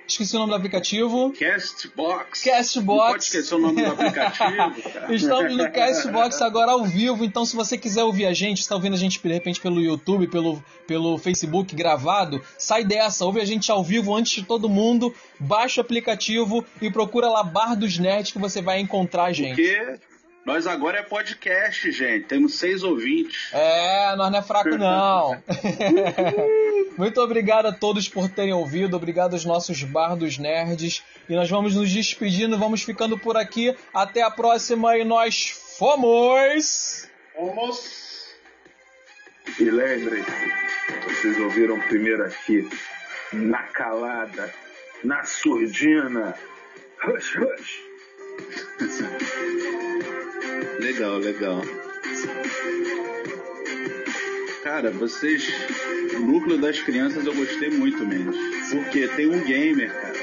Esqueci o nome do aplicativo. Castbox. Castbox. Não pode esquecer o nome do aplicativo, (laughs) cara. Estamos no Castbox agora ao vivo, então se você quiser ouvir a gente, está ouvindo a gente de repente pelo YouTube, pelo, pelo Facebook gravado, sai dessa, ouve a gente ao vivo antes de todo mundo, baixa o aplicativo e procura lá Bar dos Nerds que você vai encontrar a gente. Porque nós agora é podcast, gente. Temos seis ouvintes. É, nós não é fraco, não. (laughs) Muito obrigado a todos por terem ouvido. Obrigado aos nossos bardos nerds. E nós vamos nos despedindo, vamos ficando por aqui. Até a próxima e nós fomos! Fomos! E lembrem-se, vocês ouviram primeiro aqui, na calada, na surdina. Hush, hush. (laughs) Legal, legal. Cara, vocês. O núcleo das crianças eu gostei muito menos. Porque tem um gamer, cara.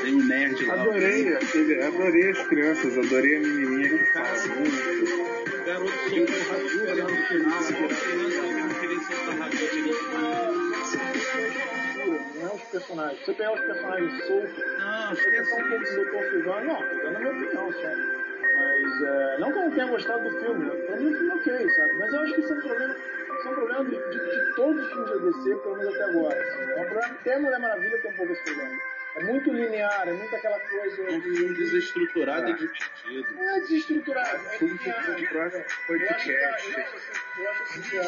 Tem um nerd lá. Adorei, aquele, adorei as crianças, adorei a menininha que faz muito. Garoto soltou não queria soltar rachuca no final. Não é os personagens. Você pegar os personagens soltos. Não, esquece. Não, não, dando a minha opinião só. Mas é, não que eu não tenha gostado do filme, pra mim o filme é ok, sabe? Mas eu acho que isso é um problema, é um problema de, de, de todos os filmes da DC, pelo menos até agora. Assim. É um problema, até Mulher Maravilha tem um pouco esse problema. É muito linear, é muito aquela coisa. É um filme desestruturado é. e divertido. Não é desestruturado, é linear. Eu acho assim que a,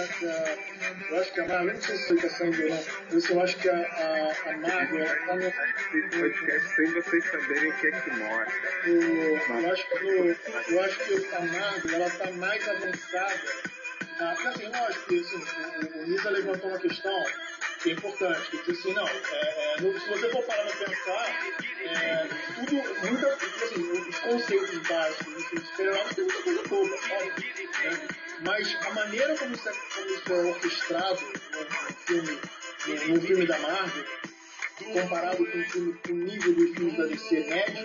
eu acho que a Marvel, não sei se você está ou não, mas eu acho que a, a, a Marvel, ela no. podcast sem vocês saberem o que é que mostra. Eu, acho que, eu, acho que a Marvel, ela está mais avançada. Na, assim, lógico que assim, o, o Nisa levantou uma questão que é importante. Porque assim, não, é, é, se você for parar para pensar, é, tudo, muita, assim, os conceitos básicos do filme super tem muita coisa boa, óbvio. Né? Mas a maneira como isso é, como isso é orquestrado no, filme, no, filme da Marvel, comparado com o, filme, com o nível dos filmes da DC médio,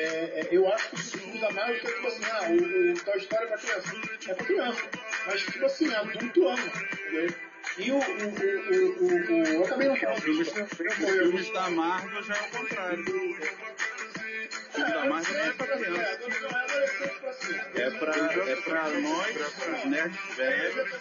é, é, eu acho que os filmes da Marvel é tipo assim, ah, o, o Toy Story é pra criança. É pra criança. Mas, tipo assim, adulto ama. Entendeu? E o, o, o, o, o, eu também não falo filmes, os filmes da Marvel já é o contrário. O Marvel não é pra criança. É pra, é pra nós, nerds velhos.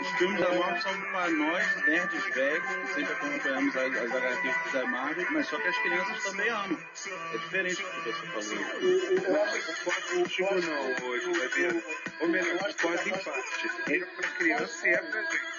Os filmes da Marvel são pra nós, nerds velhos, que sempre acompanhamos as, as HQs da Marvel, mas só que as crianças também amam. É diferente do que você falou. Pode contigo não hoje, Ou melhor, pode em parte. É pra criança e é pra gente.